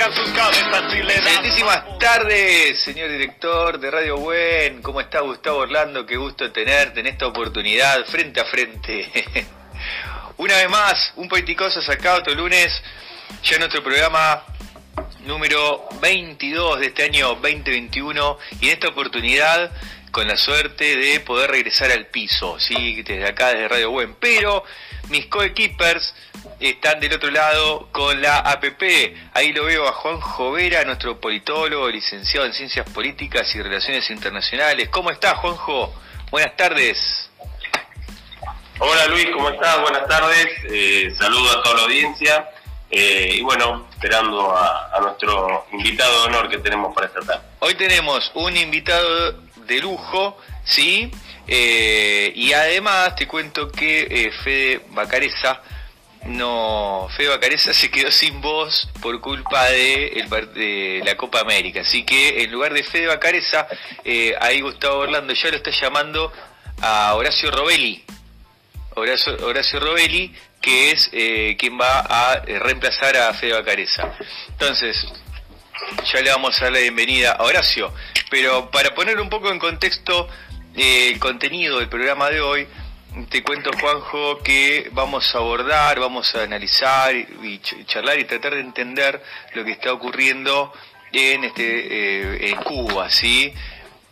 Excelentísimas tardes, señor director de Radio Buen. ¿Cómo está Gustavo Orlando? Qué gusto tenerte en esta oportunidad frente a frente. Una vez más, un poeticoso sacado otro lunes, ya en nuestro programa número 22 de este año 2021 y en esta oportunidad con la suerte de poder regresar al piso, ¿sí? desde acá, desde Radio Buen. Pero mis coequippers están del otro lado con la APP. Ahí lo veo a Juan Jovera, nuestro politólogo, licenciado en Ciencias Políticas y Relaciones Internacionales. ¿Cómo está, Juanjo? Buenas tardes. Hola Luis, ¿cómo estás? Buenas tardes. Eh, saludo a toda la audiencia. Eh, y bueno, esperando a, a nuestro invitado de honor que tenemos para esta tarde. Hoy tenemos un invitado de lujo, ¿sí? Eh, y además te cuento que eh, Fede Bacareza, no, Fede Bacareza se quedó sin voz por culpa de, la Copa América. Así que en lugar de Fede Bacareza, eh, ahí Gustavo Orlando ya lo está llamando a Horacio Robelli. Horacio, Horacio Robelli, que es eh, quien va a eh, reemplazar a Fede Bacareza. Entonces, ya le vamos a dar la bienvenida a Horacio, pero para poner un poco en contexto eh, el contenido del programa de hoy, te cuento Juanjo que vamos a abordar, vamos a analizar y, y ch- charlar y tratar de entender lo que está ocurriendo en este eh, en Cuba, ¿sí?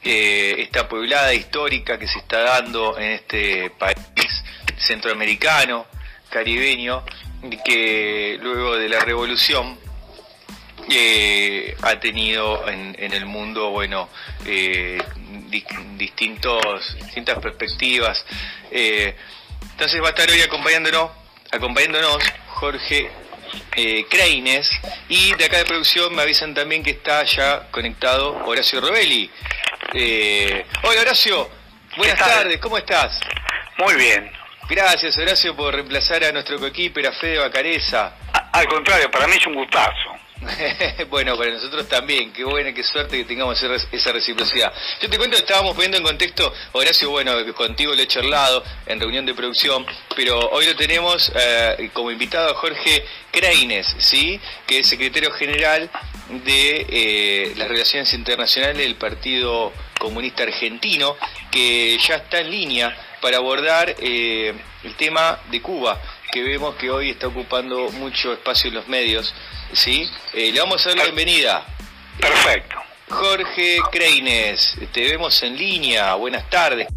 Eh, esta pueblada histórica que se está dando en este país centroamericano, caribeño, que luego de la revolución eh, ha tenido en, en el mundo, bueno, eh, di- distintos, distintas perspectivas. Eh, entonces va a estar hoy acompañándonos, acompañándonos Jorge eh, Creines y de acá de producción me avisan también que está ya conectado Horacio Robelli. Eh, hola Horacio, buenas tardes, ¿cómo estás? Muy bien. Gracias Horacio por reemplazar a nuestro coequiper, a Fede Bacareza. A- al contrario, para mí es un gustazo. bueno, para nosotros también, qué buena, qué suerte que tengamos esa- reciprocidad. Yo te cuento, estábamos poniendo en contexto, Horacio, bueno, contigo lo he charlado en reunión de producción, pero hoy lo tenemos eh, como invitado a Jorge Creines, ¿sí? Que es secretario general de eh, las Relaciones Internacionales del Partido Comunista Argentino, que ya está en línea para abordar eh, el tema de Cuba, que vemos que hoy está ocupando mucho espacio en los medios, ¿sí? Eh, le vamos a dar la bienvenida. Perfecto. Jorge Creines, te vemos en línea, buenas tardes.